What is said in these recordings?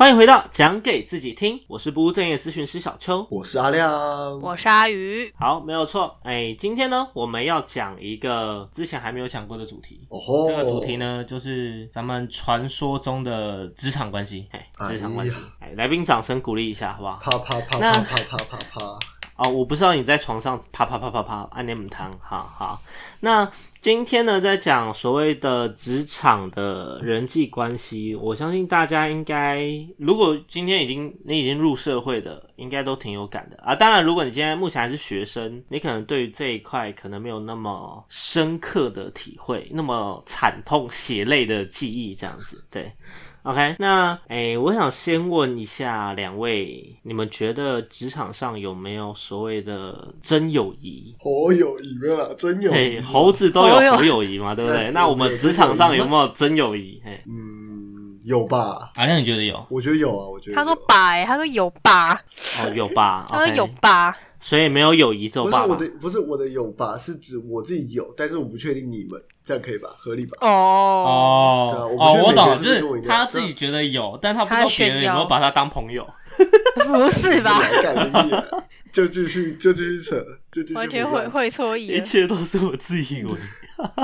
欢迎回到讲给自己听，我是不务正业咨询师小邱。我是阿亮。我是阿鱼，好，没有错。哎，今天呢，我们要讲一个之前还没有讲过的主题。哦吼，这个主题呢，就是咱们传说中的职场关系。哎，职场关系哎。哎，来宾掌声鼓励一下，好不好？啪啪啪啪啪啪啪啪哦，我不知道你在床上啪啪啪啪啪按念母汤，好好。那今天呢，在讲所谓的职场的人际关系，我相信大家应该，如果今天已经你已经入社会的，应该都挺有感的啊。当然，如果你今天目前还是学生，你可能对于这一块可能没有那么深刻的体会，那么惨痛血泪的记忆这样子，对。OK，那诶、我想先问一下两位，你们觉得职场上有没有所谓的真友谊？好友谊没有啦，真友嘿，谊。猴子都有好友猴友谊嘛，对不对？那我们职场上有没有真友谊？嘿，嗯，有吧？阿亮你觉得有？我觉得有啊，我觉得。他说吧、欸，他说有吧，哦，有吧？他说有吧，所以没有友谊，只有爸爸。不是我的，不是我的有吧？是指我自己有，但是我不确定你们，这样可以吧？合理吧？哦，对啊哦我懂了，就是他自己觉得有，但他不知道别人有没有把他当朋友。不是吧？就继续就继续扯，就继续完全会会错意一。切都是我自以为。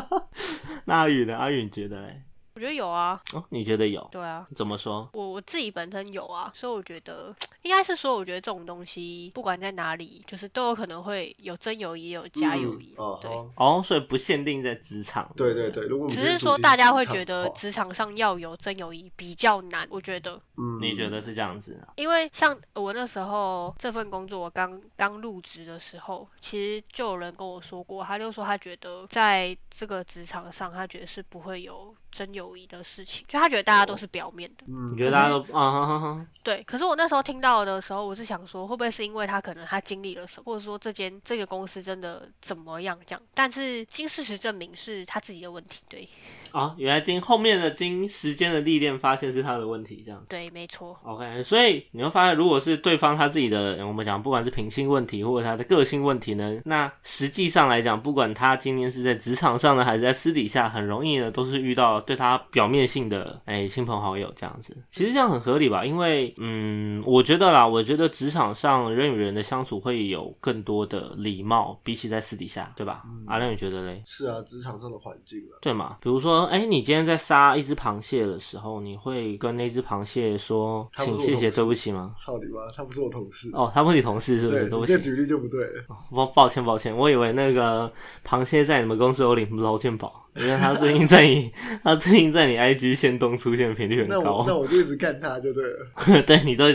那阿宇呢？阿宇你觉得嘞？我觉得有啊，哦，你觉得有？对啊。怎么说？我我自己本身有啊，所以我觉得应该是说，我觉得这种东西不管在哪里，就是都有可能会有真友谊，也有假友谊。对，哦好哦，所以不限定在职场。对对对，如果只是说大家会觉得职场上要有真友谊比较难，我觉得。嗯，你觉得是这样子啊？因为像我那时候这份工作，我刚刚入职的时候，其实就有人跟我说过，他就说他觉得在这个职场上，他觉得是不会有真友谊的事情，就他觉得大家都是表面的。嗯，你觉得大家都啊哈哈哈？对，可是我那时候听到的时候，我是想说，会不会是因为他可能他经历了什么，或者说这间这个公司真的怎么样这样？但是经事实证明是他自己的问题，对啊，原来经后面的经时间的历练，发现是他的问题，这样。对，没错，OK，所以你会发现，如果是对方他自己的，我们讲不管是品性问题或者他的个性问题呢，那实际上来讲，不管他今天是在职场上呢，还是在私底下，很容易呢都是遇到对他表面性的哎亲朋好友这样子。其实这样很合理吧？因为嗯，我觉得啦，我觉得职场上人与人的相处会有更多的礼貌，比起在私底下，对吧？阿亮你觉得嘞？是啊，职场上的环境了。对嘛？比如说，哎、你今天在杀一只螃蟹的时候，你会跟那只螃蟹说请谢谢、对不起吗？操你妈，他不是我同事。哦，他不是你同事是不对，是？对不起，你这举例就不对了。抱抱歉抱歉，我以为那个螃蟹在你们公司有领劳健保，因为他最近在你他最近在你 IG 线动出现频率很那我那高。我就一直看他就对了。对你都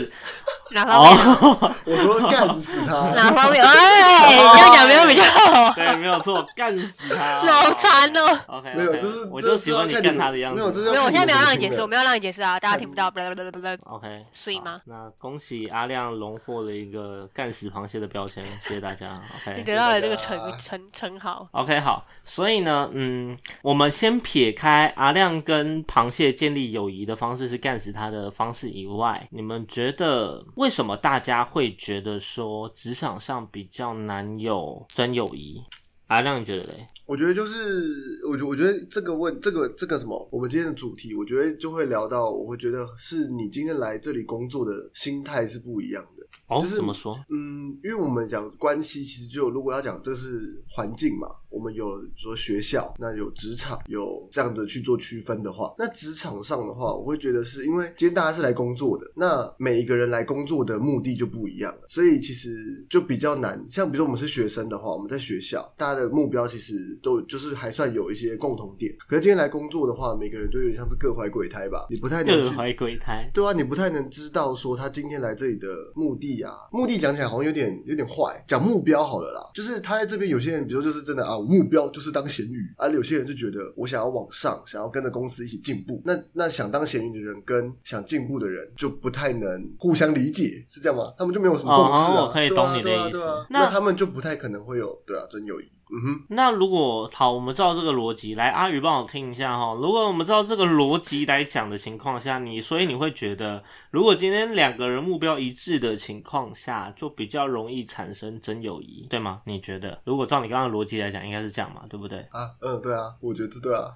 哪方面？哦，我说干死他。哪方面？哎，这样讲没有比较好，对，没有错，干死他。好惨哦。OK，没有，就是我就喜欢你干他的样子。没有，这是没有，我现在没有要让你解释，我没有让你解释啊，大家听不到。不不不不不，OK，好所以吗那恭喜阿亮荣获了一个干死螃蟹的标签，谢谢大家。你 OK 你。得到了这个称称称号。OK，好，所以呢，嗯，我们先撇开阿亮跟螃蟹建立友谊的方式是干死他的方式以外，你们觉得为什么大家会觉得说职场上比较难有真友谊？阿亮，你觉得嘞？我觉得就是，我觉我觉得这个问这个这个什么，我们今天的主题，我觉得就会聊到，我会觉得是你今天来这里工作的心态是不一样的。哦，就是怎么说？嗯，因为我们讲关系，其实就如果要讲这是环境嘛，我们有说学校，那有职场，有这样的去做区分的话，那职场上的话，我会觉得是因为今天大家是来工作的，那每一个人来工作的目的就不一样了，所以其实就比较难。像比如说我们是学生的话，我们在学校，大家的目标其实都就是还算有一些共同点。可是今天来工作的话，每个人都有点像是各怀鬼胎吧，你不太能各怀鬼胎。对啊，你不太能知道说他今天来这里的目的啊，目的讲起来好像有点有点坏，讲目标好了啦，就是他在这边有些人，比如说就是真的啊，我目标就是当咸鱼，啊，有些人就觉得我想要往上，想要跟着公司一起进步，那那想当咸鱼的人跟想进步的人就不太能互相理解，是这样吗？他们就没有什么共识啊，哦我可以对啊懂你的意思对啊对啊那那他们就不太可能会有对啊真友谊。嗯哼，那如果好，我们照这个逻辑来，阿宇帮我听一下哈。如果我们照这个逻辑来讲的情况下，你所以你会觉得，如果今天两个人目标一致的情况下，就比较容易产生真友谊，对吗？你觉得？如果照你刚刚的逻辑来讲，应该是这样嘛，对不对？啊，嗯，对啊，我觉得对啊。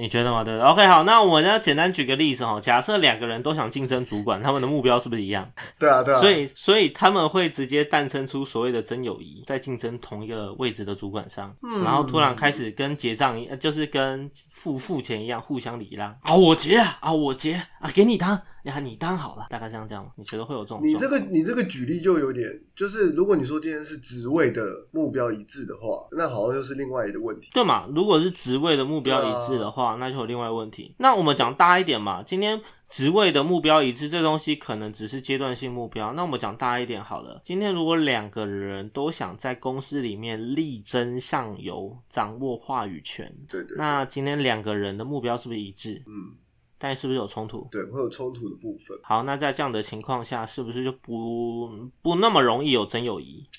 你觉得吗？对，OK，好，那我呢简单举个例子哈。假设两个人都想竞争主管，他们的目标是不是一样？对啊，对啊。所以，所以他们会直接诞生出所谓的真友谊，在竞争同一个位置的主管上，然后突然开始跟结账一，就是跟付付钱一样，互相礼让啊，我结啊，啊我结啊，给你当。呀，你当好了，大概这样这样，你觉得会有这种？你这个你这个举例就有点，就是如果你说今天是职位的目标一致的话，那好像又是另外一个问题，对嘛？如果是职位的目标一致的话，那就有另外问题。那我们讲大一点嘛，今天职位的目标一致，这东西可能只是阶段性目标。那我们讲大一点好了，今天如果两个人都想在公司里面力争上游，掌握话语权，对对，那今天两个人的目标是不是一致？嗯。但是不是有冲突？对，会有冲突的部分。好，那在这样的情况下，是不是就不不那么容易有真友谊？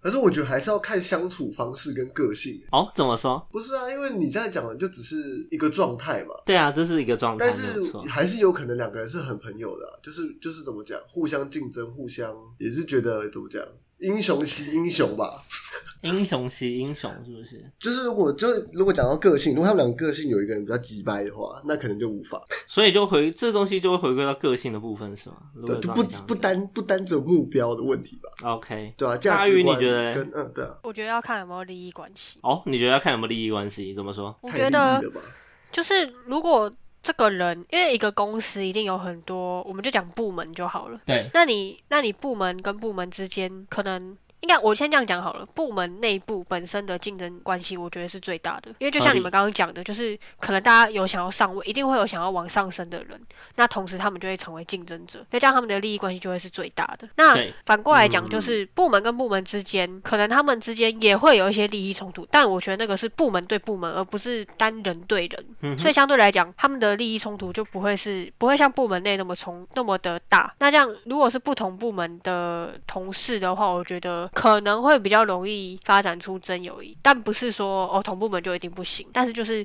可是我觉得还是要看相处方式跟个性。哦，怎么说？不是啊，因为你现在讲的就只是一个状态嘛。对啊，这是一个状态。但是还是有可能两个人是很朋友的，就是就是怎么讲，互相竞争，互相也是觉得怎么讲。英雄惜英雄吧，英雄惜英雄是不是？就是如果就如果讲到个性，如果他们两个个性有一个人比较急掰的话，那可能就无法。所以就回这东西就会回归到个性的部分是吗？对，就不不单不单只有目标的问题吧。OK，对啊，价值观跟嗯对啊。我觉得要看有没有利益关系。哦，你觉得要看有没有利益关系？怎么说？我觉得就是如果。这个人，因为一个公司一定有很多，我们就讲部门就好了。对，那你那你部门跟部门之间可能。应该我先这样讲好了，部门内部本身的竞争关系，我觉得是最大的。因为就像你们刚刚讲的，就是可能大家有想要上位，一定会有想要往上升的人，那同时他们就会成为竞争者，那这样他们的利益关系就会是最大的。那反过来讲，就是部门跟部门之间，可能他们之间也会有一些利益冲突，但我觉得那个是部门对部门，而不是单人对人，所以相对来讲，他们的利益冲突就不会是不会像部门内那么冲那么的大。那这样如果是不同部门的同事的话，我觉得。可能会比较容易发展出真友谊，但不是说哦同部门就一定不行，但是就是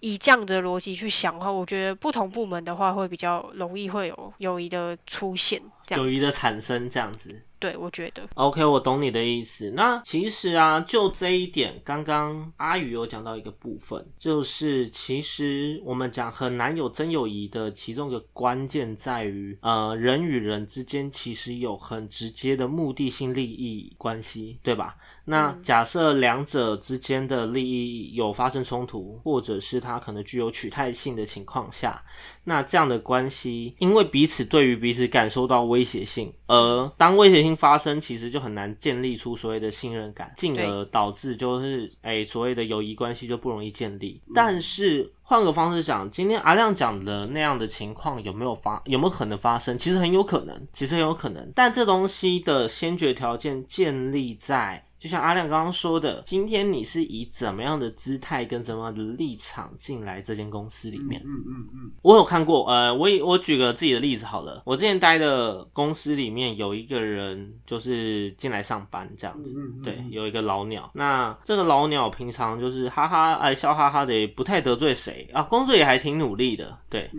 以这样的逻辑去想的话，我觉得不同部门的话会比较容易会有友谊的出现，友谊的产生这样子。对，我觉得。OK，我懂你的意思。那其实啊，就这一点，刚刚阿宇有讲到一个部分，就是其实我们讲很难有真友谊的其中一个关键在于，呃，人与人之间其实有很直接的目的性利益关系，对吧？那假设两者之间的利益有发生冲突，或者是它可能具有取代性的情况下，那这样的关系，因为彼此对于彼此感受到威胁性，而当威胁性发生，其实就很难建立出所谓的信任感，进而导致就是哎所谓的友谊关系就不容易建立。但是换个方式讲，今天阿亮讲的那样的情况有没有发，有没有可能发生？其实很有可能，其实很有可能。但这东西的先决条件建立在。就像阿亮刚刚说的，今天你是以怎么样的姿态跟怎么样的立场进来这间公司里面？嗯嗯嗯，我有看过，呃，我我举个自己的例子好了，我之前待的公司里面有一个人就是进来上班这样子，对，有一个老鸟，那这个老鸟平常就是哈哈爱笑哈哈的，也不太得罪谁啊，工作也还挺努力的，对，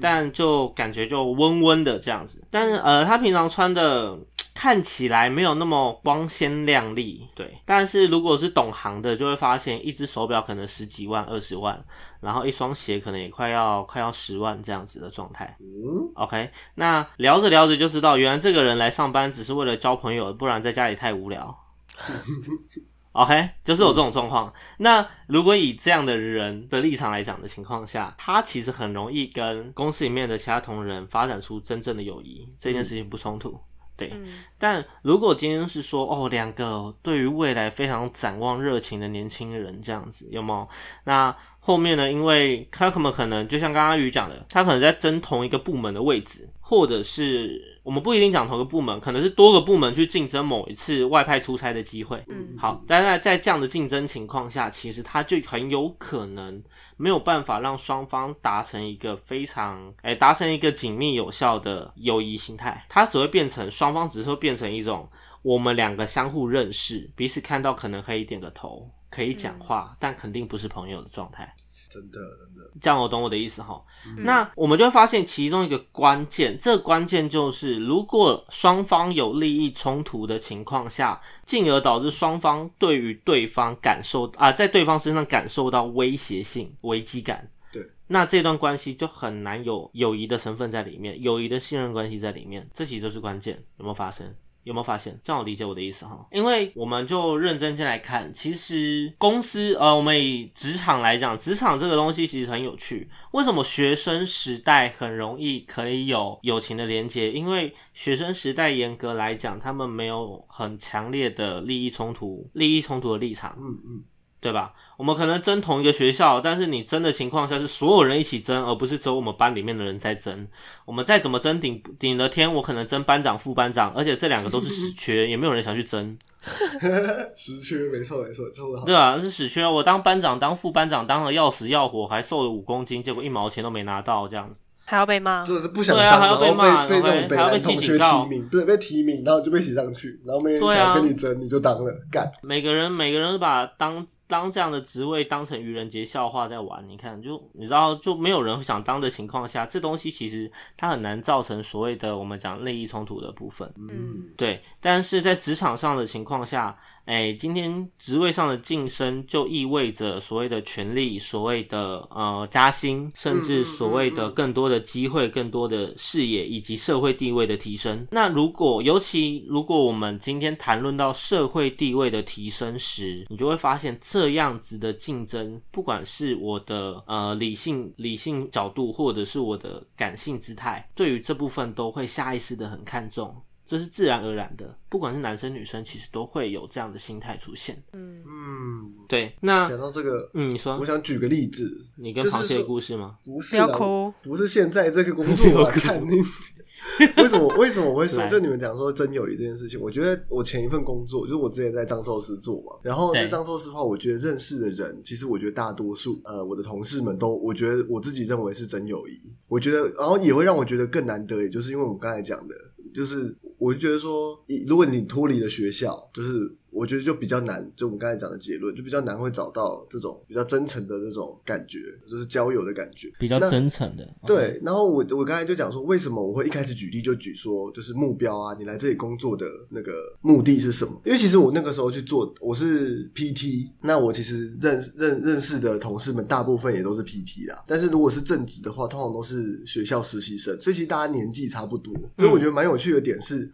但就感觉就温温的这样子，但是呃，他平常穿的。看起来没有那么光鲜亮丽，对。但是如果是懂行的，就会发现一只手表可能十几万、二十万，然后一双鞋可能也快要快要十万这样子的状态。嗯，OK。那聊着聊着就知道，原来这个人来上班只是为了交朋友，不然在家里太无聊。OK，就是有这种状况。那如果以这样的人的立场来讲的情况下，他其实很容易跟公司里面的其他同仁发展出真正的友谊，这件事情不冲突。对，但如果今天是说哦，两个对于未来非常展望热情的年轻人这样子，有没有？那后面呢？因为他可能可能就像刚刚鱼讲的，他可能在争同一个部门的位置，或者是我们不一定讲同一个部门，可能是多个部门去竞争某一次外派出差的机会。嗯，好，但是在这样的竞争情况下，其实他就很有可能。没有办法让双方达成一个非常哎，达成一个紧密有效的友谊心态，它只会变成双方只是会变成一种我们两个相互认识，彼此看到可能可以点个头，可以讲话，但肯定不是朋友的状态。真的真的，这样我懂我的意思哈。嗯那我们就会发现其中一个关键，这个关键就是，如果双方有利益冲突的情况下，进而导致双方对于对方感受啊，在对方身上感受到威胁性、危机感。对，那这段关系就很难有友谊的成分在里面，友谊的信任关系在里面，这其实就是关键，有没有发生？有没有发现？这样我理解我的意思哈？因为我们就认真先来看，其实公司呃，我们以职场来讲，职场这个东西其实很有趣。为什么学生时代很容易可以有友情的连接？因为学生时代严格来讲，他们没有很强烈的利益冲突、利益冲突的立场。嗯嗯，对吧？我们可能争同一个学校，但是你争的情况下是所有人一起争，而不是只有我们班里面的人在争。我们再怎么争顶顶了天，我可能争班长、副班长，而且这两个都是死缺，也没有人想去争，死缺没错没错，抽的好对。啊？是死缺，我当班长、当副班长，当了要死要活，还瘦了五公斤，结果一毛钱都没拿到，这样子。还要被骂。真的是不想对啊当，还要被骂然后被被那种北还要被南同学记警告提名，不是被提名，然后就被写上去，然后没人对啊想跟你争，你就当了，干。每个人每个人都把当当这样的职位当成愚人节笑话在玩，你看，就你知道，就没有人想当的情况下，这东西其实它很难造成所谓的我们讲利益冲突的部分。嗯，对，但是在职场上的情况下，哎，今天职位上的晋升就意味着所谓的权利、所谓的呃加薪，甚至所谓的更多的机会、更多的视野以及社会地位的提升。那如果尤其如果我们今天谈论到社会地位的提升时，你就会发现这样子的竞争，不管是我的呃理性理性角度，或者是我的感性姿态，对于这部分都会下意识的很看重。这是自然而然的，不管是男生女生，其实都会有这样的心态出现。嗯，嗯，对，那讲到这个，嗯，你说我想举个例子，你跟螃蟹的故事吗？不不是啊要哭。不是现在这个工作啊，看你 为什么为什么我会说，就你们讲说真友谊这件事情，我觉得我前一份工作就是我之前在张寿司做嘛，然后在对藏寿司的话，我觉得认识的人，其实我觉得大多数呃我的同事们都，我觉得我自己认为是真友谊，我觉得，然后也会让我觉得更难得，也就是因为我们刚才讲的，就是我就觉得说，如果你脱离了学校，就是。我觉得就比较难，就我们刚才讲的结论，就比较难会找到这种比较真诚的这种感觉，就是交友的感觉。比较那真诚的，对，然后我我刚才就讲说，为什么我会一开始举例就举说，就是目标啊，你来这里工作的那个目的是什么？因为其实我那个时候去做，我是 PT，那我其实认认认识的同事们大部分也都是 PT 啦。但是如果是正职的话，通常都是学校实习生，所以其实大家年纪差不多。所以我觉得蛮有趣的点是。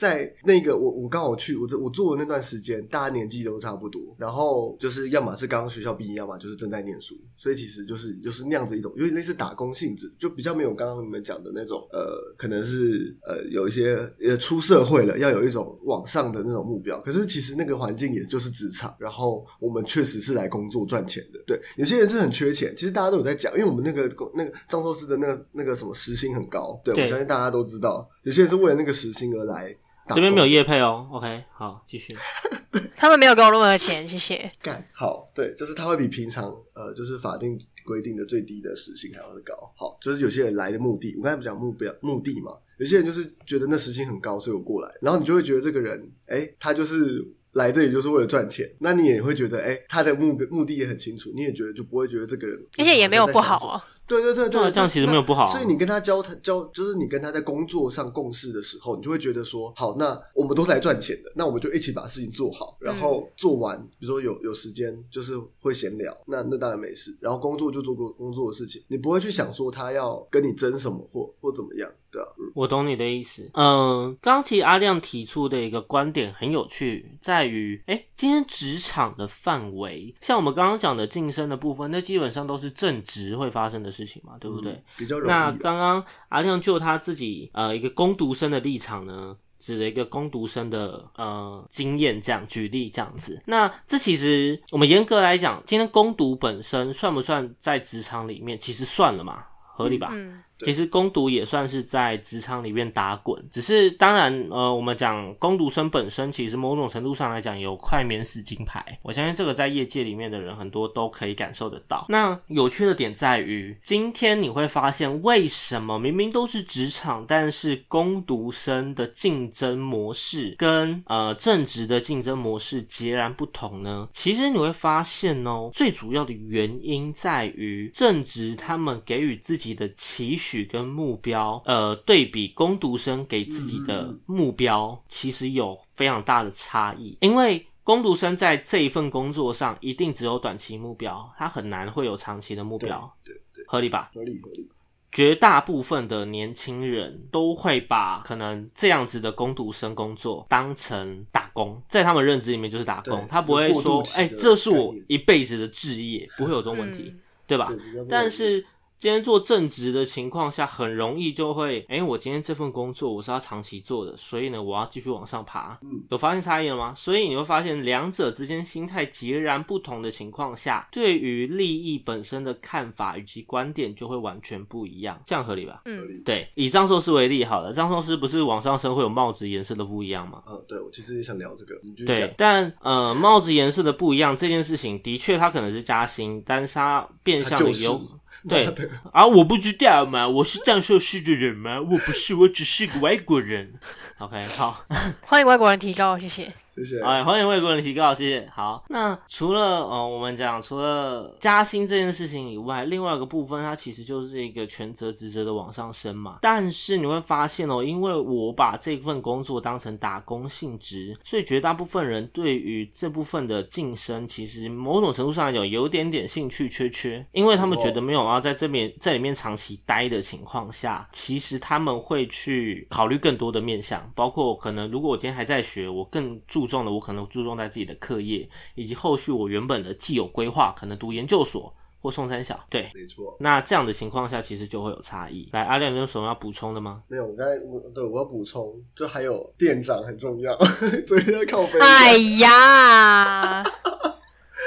在那个我我刚好去我这我做的那段时间，大家年纪都差不多，然后就是要么是刚学校毕业，要么就是正在念书，所以其实就是就是那样子一种有点类似打工性质，就比较没有刚刚你们讲的那种呃，可能是呃有一些呃出社会了，要有一种往上的那种目标。可是其实那个环境也就是职场，然后我们确实是来工作赚钱的。对，有些人是很缺钱，其实大家都有在讲，因为我们那个那个藏寿司的那个那个什么时薪很高，对对我相信大家都知道，有些人是为了那个时薪而来。打这边没有工业配哦。OK，好，继续。他们没有给我任何钱，谢谢。干好，对，就是他会比平常呃，就是法定规定的最低的时薪还要高。好，就是有些人来的目的，我刚才不讲目标目的嘛，有些人就是觉得那时薪很高，所以我过来，然后你就会觉得这个人，哎，他就是来这里就是为了赚钱，那你也会觉得，哎，他的目目的也很清楚，你也觉得就不会觉得这个人，而且也没有不好啊。啊。对对对对，这样其实没有不好啊所以你跟他交谈交，就是你跟他在工作上共事的时候，你就会觉得说，好，那我们都是来赚钱的，那我们就一起把事情做好，然后做完，比如说有有时间就是会闲聊，那那当然没事，然后工作就做过工作的事情，你不会去想说他要跟你争什么或或怎么样，我懂你的意思。嗯，刚刚其实阿亮提出的一个观点很有趣，在于，哎、今天职场的范围，像我们刚刚讲的晋升的部分，那基本上都是正职会发生的事情嘛，对不对？嗯比较容易那啊。刚刚阿亮就他自己呃一个攻读生的立场呢，指了一个攻读生的呃经验，这样举例这样子。那这其实我们严格来讲，今天攻读本身算不算在职场里面？其实算了嘛。合理吧？嗯，其实攻读也算是在职场里面打滚，只是当然，呃，我们讲攻读生本身，其实某种程度上来讲有快免死金牌，我相信这个在业界里面的人很多都可以感受得到。那有趣的点在于，今天你会发现，为什么明明都是职场，但是攻读生的竞争模式跟呃正职的竞争模式截然不同呢？其实你会发现哦，最主要的原因在于正职他们给予自己的期许跟目标，呃，对比攻读生给自己的目标，其实有非常大的差异。因为攻读生在这一份工作上，一定只有短期目标，他很难会有长期的目标，对对，合理吧？合理合理。绝大部分的年轻人都会把可能这样子的攻读生工作当成打工，在他们认知里面就是打工，他不会说哎、的这是我一辈子的志业，不会有这种问题，嗯对吧？但是今天做正职的情况下，很容易就会，哎、我今天这份工作我是要长期做的，所以呢，我要继续往上爬。嗯有发现差异了吗？所以你会发现两者之间心态截然不同的情况下，对于利益本身的看法以及观点就会完全不一样，这样合理吧？嗯，合理。对，以藏寿司为例好了，藏寿司不是往上升会有帽子颜色的不一样吗？嗯，对我其实也想聊这个，对，。但呃，帽子颜色的不一样这件事情，的确它可能是加薪，但是它变相的有 对啊，我不知道嘛，我是藏寿司的人吗？我不是，我只是个外国人。OK，好，欢迎外国人提高，谢谢。谢谢。哎，欢迎外国人提高，谢谢。好，那除了呃，我们讲除了加薪这件事情以外，另外一个部分，它其实就是一个权责职责的往上升嘛。但是你会发现哦，因为我把这份工作当成打工性质，所以绝大部分人对于这部分的晋升，其实某种程度上来讲，有点点兴趣缺缺，因为他们觉得没有要在这边在里面长期待的情况下，其实他们会去考虑更多的面向，包括可能如果我今天还在学，我更注重的，我可能注重在自己的课业，以及后续我原本的既有规划，可能读研究所或送三小。对，没错。那这样的情况下，其实就会有差异。来，阿亮，你有什么要补充的吗？没有，我刚才我对我要补充，就还有店长很重要，昨天在靠背。哎呀，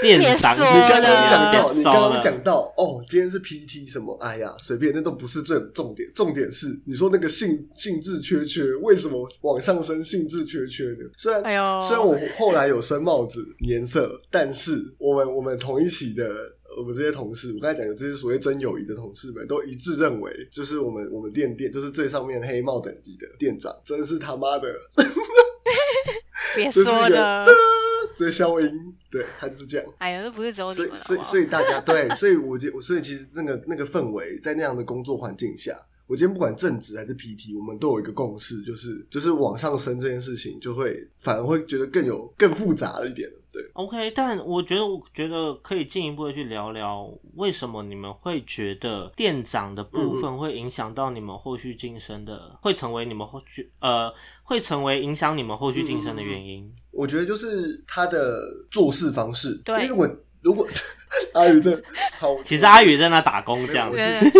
店长，别说你刚刚讲到，你刚刚讲到，哦，今天是 PT 什么？哎呀，随便，那都不是最重点，重点是你说那个性性质缺缺，为什么往上升性质缺缺的？虽然、哎呦虽然我后来有升帽子颜色，但是我们我们同一起的。我们这些同事，我刚才讲的这些所谓真友谊的同事们，都一致认为，就是我们我们店店，就是最上面黑帽等级的店长，真是他妈的 别这是一个说了，这消音，对他就是这样。哎呀，这不是只有你所以所以，所以大家 对，所以我觉，所以其实那个那个氛围，在那样的工作环境下，我今天不管正职还是 PT，我们都有一个共识，就是就是往上升这件事情，就会反而会觉得更有更复杂了一点。对，OK，但我觉得，我觉得可以进一步的去聊聊，为什么你们会觉得店长的部分会影响到你们后续晋升的，会成为你们后续呃，会成为影响你们后续晋升的原因。我觉得就是他的做事方式。对。因为如果如果阿宇在好，其实阿宇在那打工这样子，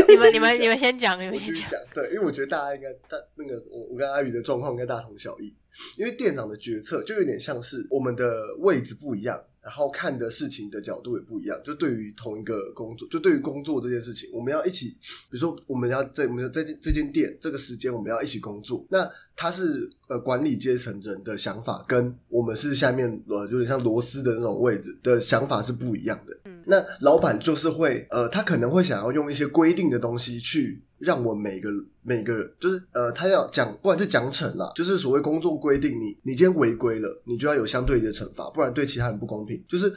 你们你们你们先讲，你们先讲，对，因为我觉得大家应该大那个我我跟阿宇的状况应该大同小异，因为店长的决策就有点像是我们的位置不一样，然后看的事情的角度也不一样。就对于同一个工作，就对于工作这件事情，我们要一起，比如说我们要在我们在这这间店这个时间我们要一起工作，那他是呃管理阶层人的想法，跟我们是下面呃有点像螺丝的那种位置的想法是不一样的。嗯那老板就是会呃，他可能会想要用一些规定的东西去让我每个每个就是呃，他要讲不管是奖惩啦，就是所谓工作规定，你你今天违规了，你就要有相对的惩罚，不然对其他人不公平。就是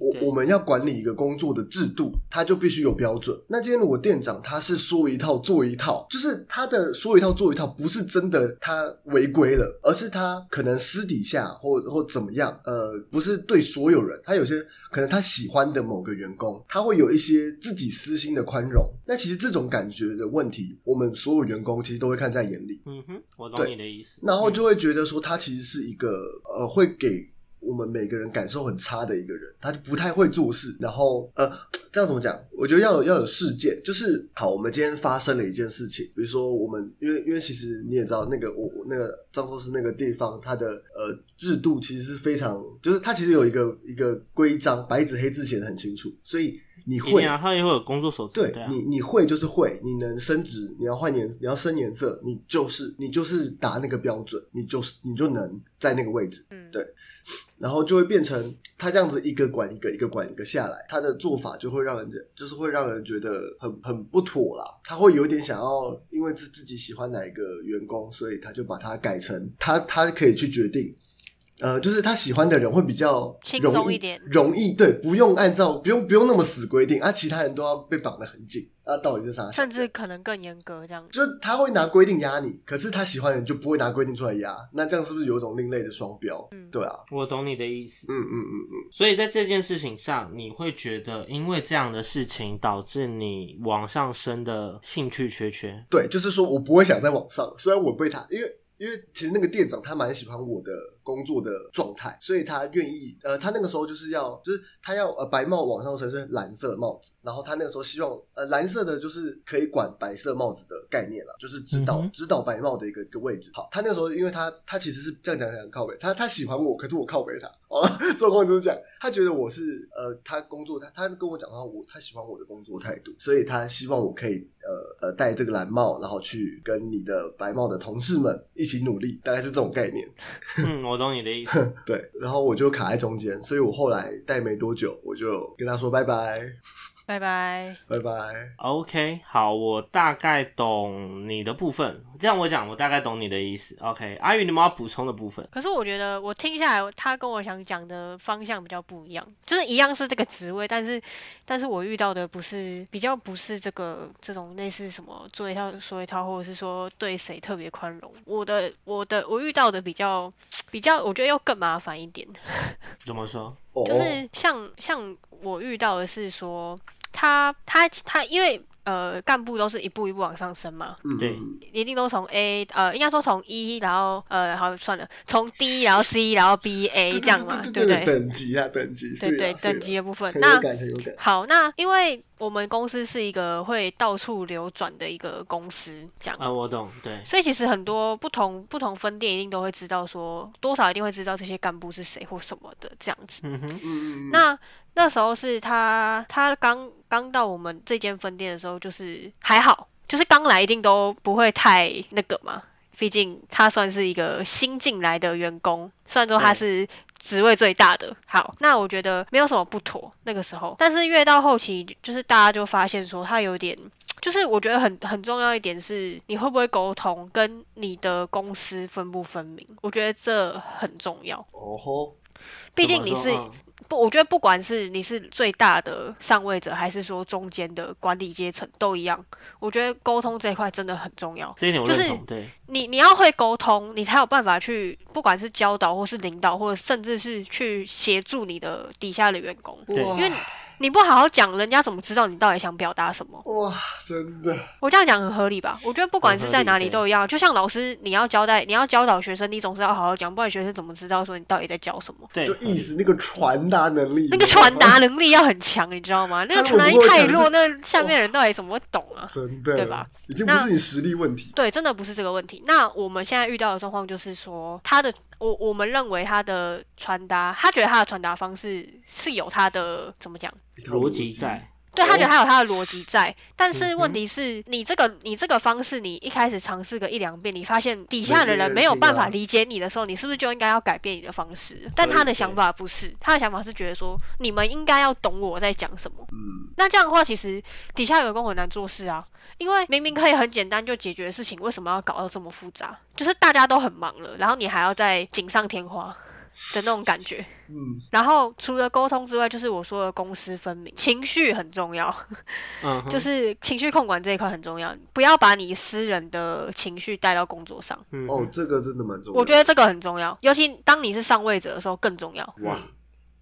我我们要管理一个工作的制度，他就必须有标准。那今天如果店长他是说一套做一套，就是他的说一套做一套，不是真的他违规了，而是他可能私底下或或怎么样，呃，不是对所有人，他有些可能他喜欢的某个员工，他会有一些自己私心的宽容。那其实这种感觉的问题，我们所有员工其实都会看在眼里。嗯哼，我懂你的意思。然后就会觉得说他其实是一个呃会给我们每个人感受很差的一个人，他就不太会做事。然后呃，这样怎么讲？我觉得要有要有事件，就是好，我们今天发生了一件事情，比如说我们因为因为其实你也知道，那个我我那个张寿司那个地方，它的呃制度其实是非常，就是它其实有一个一个规章，白纸黑字写的很清楚，所以。你会啊，他也会有工作守则，对你，你会就是会，你能升职，你要换颜，你要升颜色，你就是你就是达那个标准，你就是你就能在那个位置，嗯，对然后就会变成他这样子一个管一个，一个管一个下来，他的做法就会让人家就是会让人觉得很很不妥啦。他会有点想要，因为自自己喜欢哪一个员工，所以他就把它改成他他可以去决定。呃，就是他喜欢的人会比较轻容易松一点容易对，不用按照不用不用那么死规定啊，其他人都要被绑得很紧啊，到底是啥？甚至可能更严格这样。就是他会拿规定压你，可是他喜欢的人就不会拿规定出来压，那这样是不是有一种另类的双标？嗯对啊，我懂你的意思。嗯嗯嗯嗯，所以在这件事情上，你会觉得因为这样的事情导致你往上升的兴趣缺缺？对，就是说我不会想在网上，虽然我被他，因为因为其实那个店长他蛮喜欢我的工作的状态，所以他愿意，呃，他那个时候就是要，就是他要呃白帽往上升是蓝色帽子，然后他那个时候希望呃蓝色的就是可以管白色帽子的概念了，就是指导、嗯指导白帽的一个一个位置。好，他那个时候因为他他其实是这样讲讲靠北，他他喜欢我，可是我靠北他，好 了，状况就是这样，他觉得我是呃他工作他他跟我讲话我他喜欢我的工作态度，所以他希望我可以呃呃戴这个蓝帽，然后去跟你的白帽的同事们一起努力，大概是这种概念。嗯，我懂你的意思。对，然后我就卡在中间，所以我后来戴没多久，我就跟他说拜拜，拜拜。拜拜。OK，好，我大概懂你的部分。这样我讲，我大概懂你的意思。OK，阿宇，你们要补充的部分？可是我觉得我听下来，他跟我想讲的方向比较不一样，就是一样是这个职位，但是但是我遇到的不是比较不是这个这种类似什么做一套说一套，或者是说对谁特别宽容。我的我的我遇到的比较比较，我觉得要更麻烦一点。怎么说？哦，就是像像我遇到的是说，他他他因为呃干部都是一步一步往上升嘛，嗯，对嗯一定都从 A 呃应该说从 E 然后呃好算了，从 D 然后 C 然后 B A 这样嘛，对对不对？等级啊，等级，对对，等级啊的部分。那。好，那因为我们公司是一个会到处流转的一个公司，这样。啊，我懂，对，所以其实很多不同不同分店一定都会知道说，多少一定会知道这些干部是谁或什么的这样子。嗯哼，嗯嗯，嗯。那那时候是他他刚刚到我们这间分店的时候，就是还好，就是刚来一定都不会太那个嘛，毕竟他算是一个新进来的员工，虽然说他是职位最大的。好，那我觉得没有什么不妥那个时候，但是越到后期，就是大家就发现说他有点。就是我觉得很很重要一点是，你会不会沟通，跟你的公司分不分明，我觉得这很重要。哦，毕竟你是不，我觉得不管是你是最大的上位者，还是说中间的管理阶层，都一样。我觉得沟通这一块真的很重要。这一点我就是认同，对，你你要会沟通，你才有办法去，不管是教导，或是领导，或者甚至是去协助你的底下的员工。因为你不好好讲，人家怎么知道你到底想表达什么？哇，真的，我这样讲很合理吧？我觉得不管是在哪里都一样，就像老师你要交代，你要教导学生，你总是要好好讲，不然学生怎么知道说你到底在教什么？对，就意思那个传达能力，那个传达能力要很强，你知道吗？那个他传达力太弱，那下面人到底怎么会懂啊？真的，对吧？已经不是你实力问题，对，真的不是这个问题。那我们现在遇到的状况就是说，他的我我们认为他的传达，他觉得他的传达方式是有他的怎么讲？逻辑在，对他觉得哦。他有他的逻辑在，但嗯是问题是你这个你这个方式，你一开始尝试个一两遍，你发现底下的人没有办法理解你的时候，你是不是就应该要改变你的方式？但他的想法不是，他的想法是觉得说你们应该要懂我在讲什么。嗯，那这样的话，其实底下员工很难做事啊，因为明明可以很简单就解决的事情，为什么要搞到这么复杂？就是大家都很忙了，然后你还要再锦上添花的那种感觉。嗯，然后除了沟通之外，就是我说的公私分明，情绪很重要，嗯，就是情绪控管这一块很重要，不要把你私人的情绪带到工作上。嗯哦，这个真的蛮重要，我觉得这个很重要，尤其当你是上位者的时候更重要。哇，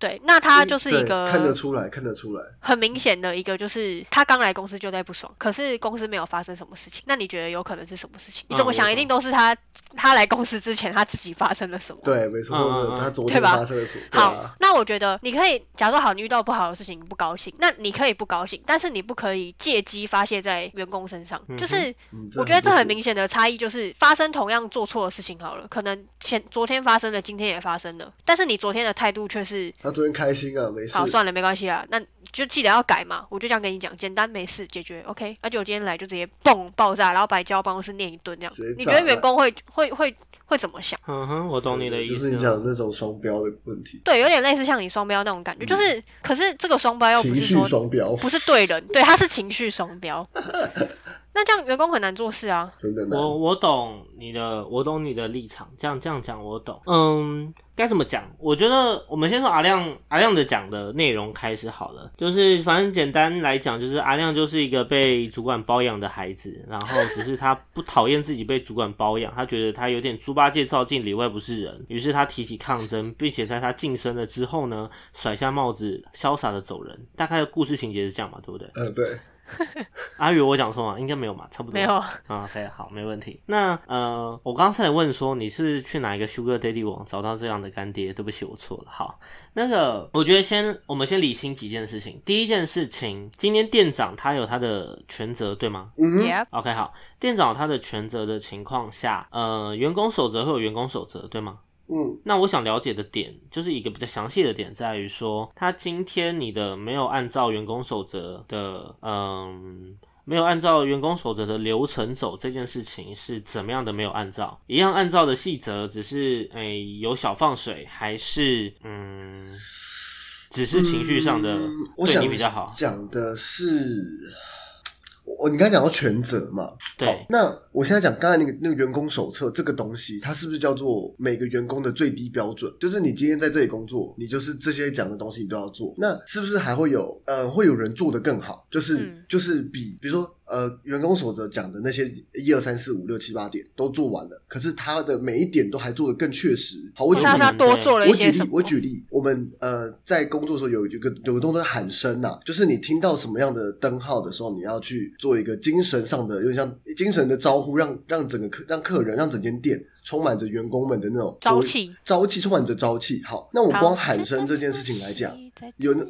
对，那他就是一个看得出来，看得出来，很明显的一个就是他刚来公司就在不爽，可是公司没有发生什么事情。那你觉得有可能是什么事情？你怎么想？一定都是他他来公司之前他自己发生了什么。对，没错，他昨天发生的事，对好啊，，那我觉得你可以，假如说好，你遇到不好的事情，你不高兴，那你可以不高兴，但是你不可以借机发泄在员工身上。就是嗯我觉得这很明显的差异，就是发生同样做错的事情好了，可能前昨天发生的，今天也发生了，但是你昨天的态度却是错他昨天开心啊，没事，好，算了，没关系啊。那就记得要改嘛，我就这样跟你讲，简单没事解决，OK。那就我今天来就直接蹦爆炸，然后把你叫到办公室念一顿这样你觉得员工会会会会怎么想？嗯哼，我懂你的意思。就是你讲的那种双标的问题，对，有点类似像你双标那种感觉，就是可是这个双标又不情绪是说双标，不是对人，对，他是情绪双标。那这样员工很难做事啊。真的难。我我懂你的，我懂你的立场。这样这样讲，我懂。嗯，该怎么讲？我觉得我们先从阿亮阿亮的讲的内容开始好了。就是反正简单来讲，就是阿亮就是一个被主管包养的孩子，然后只是他不讨厌自己被主管包养，他觉得他有点猪八戒照镜里外不是人，于是他提起抗争，并且在他晋升了之后呢，甩下帽子，潇洒的走人。大概的故事情节是这样嘛，对不对？嗯，对，阿宇，我讲错吗？应该没有嘛，差不多。没有啊，OK，好，没问题。那呃，我刚才问说你是去哪一个 Sugar Daddy 网找到这样的干爹？对不起，我错了。好，那个我觉得先我们先理清几件事情。第一件事情，今天店长他有他的全责，对吗嗯哼，Yep，？OK，好，店长有他的全责的情况下，呃，员工守则会有员工守则，对吗？嗯，那我想了解的点，就是一个比较详细的点，在于说，他今天你的没有按照员工守则的，嗯，没有按照员工守则的流程走这件事情是怎么样的？没有按照，一样按照的细则，只是诶、有小放水，还是嗯，只是情绪上的对你比较好？讲的是，我你刚才讲到全责嘛，对好，那我现在讲刚才那个那个员工手册这个东西，它是不是叫做每个员工的最低标准？就是你今天在这里工作，你就是这些讲的东西你都要做。那是不是还会有呃会有人做得更好？就是、嗯就是比比如说呃员工守则讲的那些一二三四五六七八点都做完了，可是他的每一点都还做得更确实。好，我举那例他多做了一我举例？我举例，我们呃在工作的时候有一个有个动作喊声呐、就是你听到什么样的灯号的时候，你要去做一个精神上的，有点像精神的招呼，让让整个客让客人让整间店充满着员工们的那种朝气，朝气充满着朝气。好，那我光喊声这件事情来讲，，有那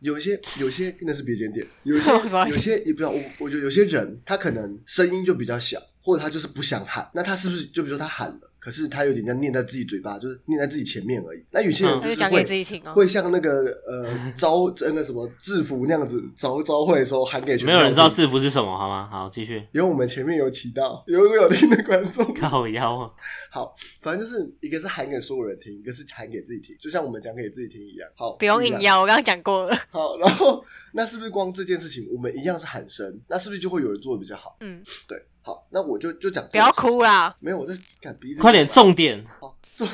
有一些 有些那是别间店，有些 有些也不知道，我我觉得有些人他可能声音就比较小，或者他就是不想喊，那他是不是就比如说他喊了，可是他有点像念在自己嘴巴，就是念在自己前面而已。那有些人嗯就是讲给会自己听哦。会像那个呃招那个什么制服那样子招招会的时候喊给全没有人知道制服是什么，好吗？好，继续。因为我们前面有提到，有有听的观众，靠腰啊，好，反正就是一个是喊给所有人听，一个是喊给自己听，就像我们讲给自己听一样。好，不用硬要，我刚刚讲过了。好，然后那是不是光这件事情，我们一样是喊声，那是不是就会有人做的比较好？嗯，对，好，那我就就讲不要哭啦。没有，我在赶鼻子，快点，重点。好重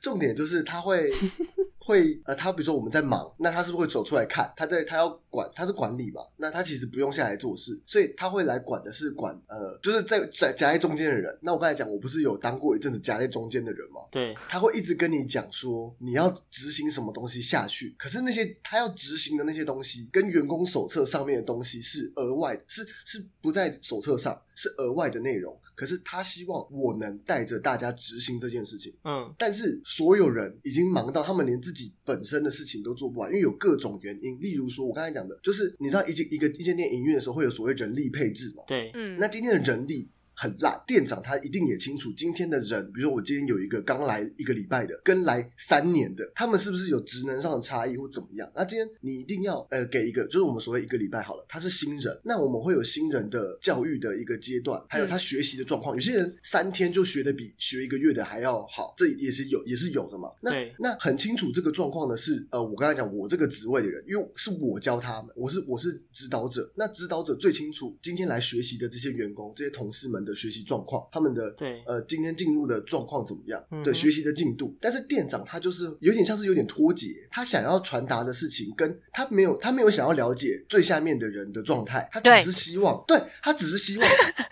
重点就是他会会呃，他比如说我们在忙，那他是不是会走出来看？他在他要管，他是管理嘛，那他其实不用下来做事，所以他会来管的是管呃，就是在在夹在中间的人。那我刚才讲，我不是有当过一阵子夹在中间的人吗？对，他会一直跟你讲说你要执行什么东西下去，可是那些他要执行的那些东西，跟员工手册上面的东西是额外的，是是不在手册上，是额外的内容。可是他希望我能带着大家执行这件事情，嗯，但是所有人已经忙到他们连自己本身的事情都做不完，因为有各种原因。例如说，我刚才讲的，就是你知道一间一个一间店营运的时候会有所谓人力配置嘛？对，嗯，那今天的人力很烂，店长他一定也清楚今天的人，比如说我今天有一个刚来一个礼拜的，跟来三年的，他们是不是有职能上的差异或怎么样？那今天你一定要呃给一个，就是我们所谓一个礼拜好了，他是新人，那我们会有新人的教育的一个阶段，还有他学习的状况。有些人三天就学的比学一个月的还要好，这也是有也是有的嘛。那那很清楚这个状况的是呃，我刚才讲我这个职位的人，因为是我教他们，我是我是指导者，那指导者最清楚今天来学习的这些员工、这些同事们的学习状况，他们的对。呃今天进入的状况怎么样，嗯对学习的进度。但是店长他就是有点像是有点脱节，他想要传达的事情跟他没有他没有想要了解最下面的人的状态，他只是希望对他只是希望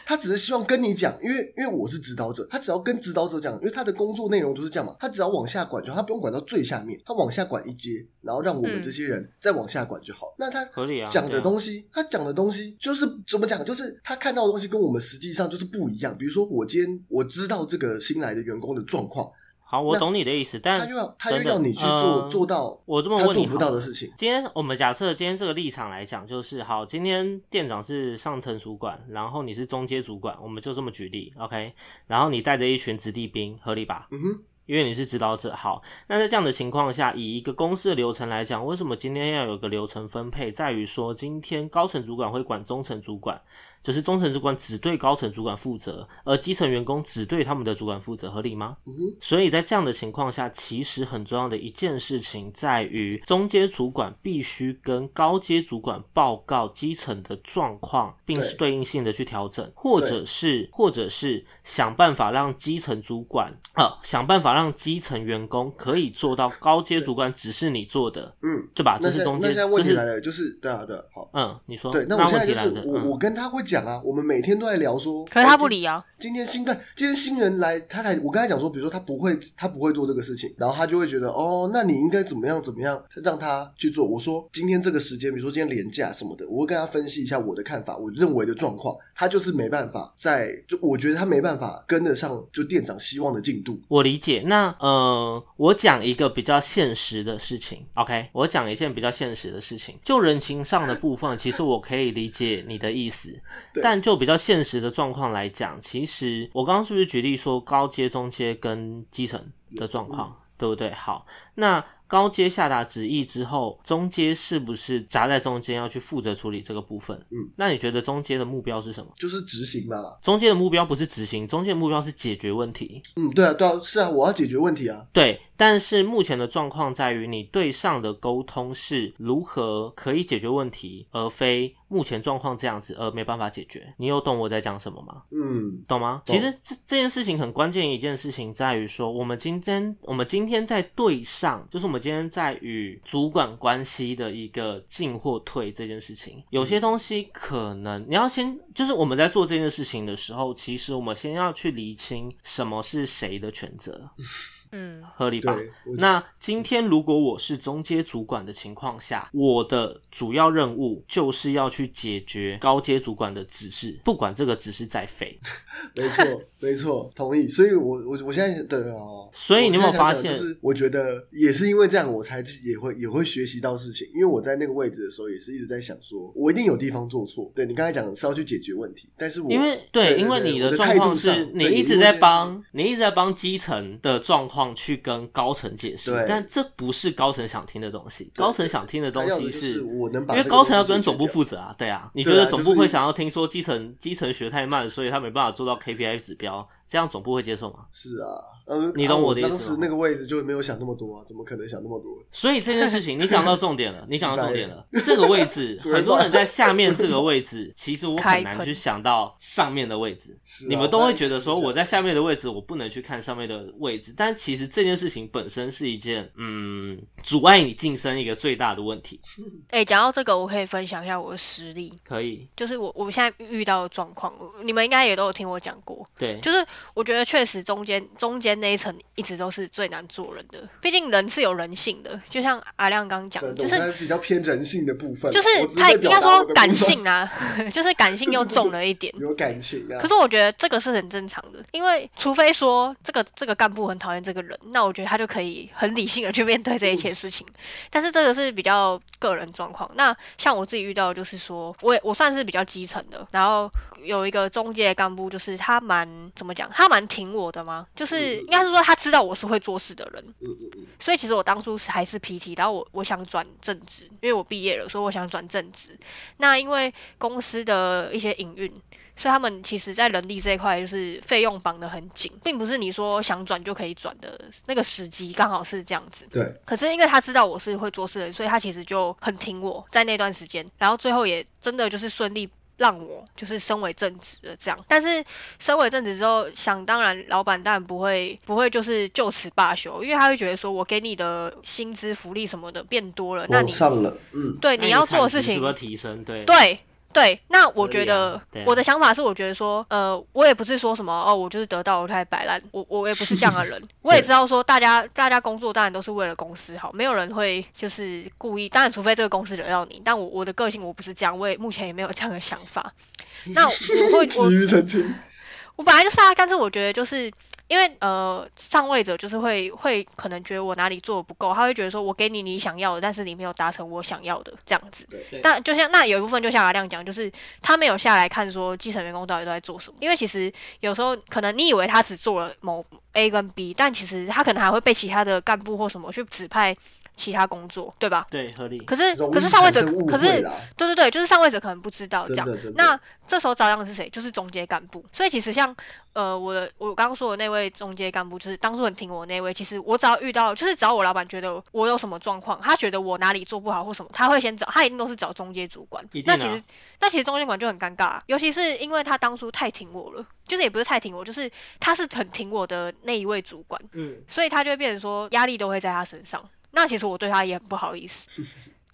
他只是希望跟你讲，因为因为我是指导者，他只要跟指导者讲，因为他的工作内容就是这样嘛，他只要往下管就好，他不用管到最下面，他往下管一阶，然后让我们嗯这些人再往下管就好。那他讲的东西，他讲的东西就是怎么讲，就是他看到的东西跟我们实际上就是不一样。比如说，我今天我知道这个新来的员工的状况，好，我懂你的意思，但他就要他又等等要你去做、呃做到我这么问你好了到的事情。今天我们假设今天这个立场来讲，就是好，今天店长是上层主管，然后你是中阶主管，我们就这么举例，OK？然后你带着一群子弟兵，合理吧？嗯哼，因为你是指导者。好，那在这样的情况下，以一个公司的流程来讲，为什么今天要有个流程分配？在于说，今天高层主管会管中层主管。就是中层主管只对高层主管负责，而基层员工只对他们的主管负责，合理吗？所以在这样的情况下，其实很重要的一件事情在于，中阶主管必须跟高阶主管报告基层的状况，并是对应性的去调整，或者是或者是想办法让基层主管啊，想办法让基层员工可以做到高阶主管指示你做的，嗯，对吧？这是中间。那现在问题来了，就是对啊，对，好，嗯，你说，对，那我现在就是我我跟他会讲。讲啊，我们每天都在聊说，可是他不理啊。今天新的，今天新人来，他才我跟他讲说，比如说他不会，他不会做这个事情，然后他就会觉得，哦，那你应该怎么样怎么样，让他去做。我说今天这个时间，比如说今天廉价什么的，我会跟他分析一下我的看法，我认为的状况，他就是没办法在，就我觉得他没办法跟得上，就店长希望的进度。我理解。那呃，我讲一个比较现实的事情，OK，我讲一件比较现实的事情，就人情上的部分，其实我可以理解你的意思。但就比较现实的状况来讲，其实我刚刚是不是举例说高阶、中阶跟基层的状况，对不对？好，那。高阶下达旨意之后，中阶是不是夹在中间要去负责处理这个部分？嗯，那你觉得中阶的目标是什么？就是执行嘛。中阶的目标不是执行，中阶的目标是解决问题。嗯，对啊，对啊，是啊，我要解决问题啊。对，但是目前的状况在于，你对上的沟通是如何可以解决问题，而非目前状况这样子而没办法解决。你有懂我在讲什么吗？嗯，懂吗？其实这这件事情很关键一件事情在于说，我们今天我们今天在对上，就是我们。今天在与主管关系的一个进或退这件事情，有些东西可能你要先，就是我们在做这件事情的时候，其实我们先要去厘清什么是谁的权责。嗯，合理吧？那今天如果我是中阶主管的情况下，我的主要任务就是要去解决高阶主管的指示，不管这个指示再废。没错，没错，同意。所以，我我我现在对哦，所以你有没有发现？就是我觉得也是因为这样，我才也会也会学习到事情。因为我在那个位置的时候，也是一直在想，说我一定有地方做错。对你刚才讲是要去解决问题，但是我因为对，因为你的状况是你一直在帮你一直在帮基层的状况。去跟高层解释，但这不是高层想听的东西。高层想听的东西是，我能因为高层要跟总部负责啊，对啊。你觉得总部会想要听说基层基层学太慢，所以他没办法做到 KPI 指标？这样总部会接受吗？是啊，嗯，你懂我的意思当时那个位置就没有想那么多啊，怎么可能想那么多？所以这件事情你讲到重点了，你讲到重点了。这个位置，很多人在下面这个位置，其实我很难去想到上面的位置。你们都会觉得说我在下面的位置，我不能去看上面的位置。但其实这件事情本身是一件，嗯，阻碍你晋升一个最大的问题。哎，讲到这个，我可以分享一下我的实例。可以，就是我我现在遇到的状况，你们应该也都有听我讲过。对，就是。我觉得确实中间中间那一层一直都是最难做人的，毕竟人是有人性的，就像阿亮刚刚讲，就是比较偏人性的部分，就是他应该说感性啊，就是感性又重了一点，有感情啊。可是我觉得这个是很正常的，因为除非说这个这个干部很讨厌这个人，那我觉得他就可以很理性的去面对这一切事情。但是这个是比较个人状况。那像我自己遇到就是说，我也我算是比较基层的，然后有一个中介干部，就是他蛮怎么讲？他蛮挺我的吗？就是应该是说他知道我是会做事的人，所以其实我当初是还是 PT，然后我我想转正职，因为我毕业了，所以我想转正职。那因为公司的一些营运，所以他们其实在人力这一块就是费用绑得很紧，并不是你说想转就可以转的那个时机刚好是这样子。对。可是因为他知道我是会做事的人，所以他其实就很挺我在那段时间，然后最后也真的就是顺利。让我就是升为正职的这样，但是升为正职之后，想当然老板当然不会不会就是就此罢休，因为他会觉得说我给你的薪资福利什么的变多了，那你上了，嗯，对，你要做的事情是不是提升？对对。对，那我觉得我的想法是，我觉得说，呃，我也不是说什么哦，我就是得到我太摆烂，我我也不是这样的人，我也知道说，大家大家工作当然都是为了公司好，没有人会就是故意，当然除非这个公司惹到你，但我我的个性我不是这样，我也目前也没有这样的想法。那我会我 急于澄清，我本来就是啊，但是我觉得就是因为呃上位者就是会会可能觉得我哪里做的不够，他会觉得说我给你你想要的，但是你没有达成我想要的这样子。对那就像那有一部分就像阿亮讲，就是他没有下来看说基层员工到底都在做什么，因为其实有时候可能你以为他只做了某 A 跟 B，但其实他可能还会被其他的干部或什么去指派其他工作，对吧？对，合理。可是可是上位者可是对对对，就是上位者可能不知道这样那这时候遭殃的是谁？就是中阶干部。所以其实像呃我的我刚刚说的那位中阶干部，就是当初很挺我那位，其实我只要遇到，就是只要我老板觉得我有什么状况，他觉得我哪里做不好或什么，他会先找，他一定都是找中阶主管。一定啊那其实那其实中间管就很尴尬啊，尤其是因为他当初太挺我了，就是也不是太挺我，就是他是很挺我的那一位主管，嗯，所以他就会变成说压力都会在他身上。那其实我对他也很不好意思。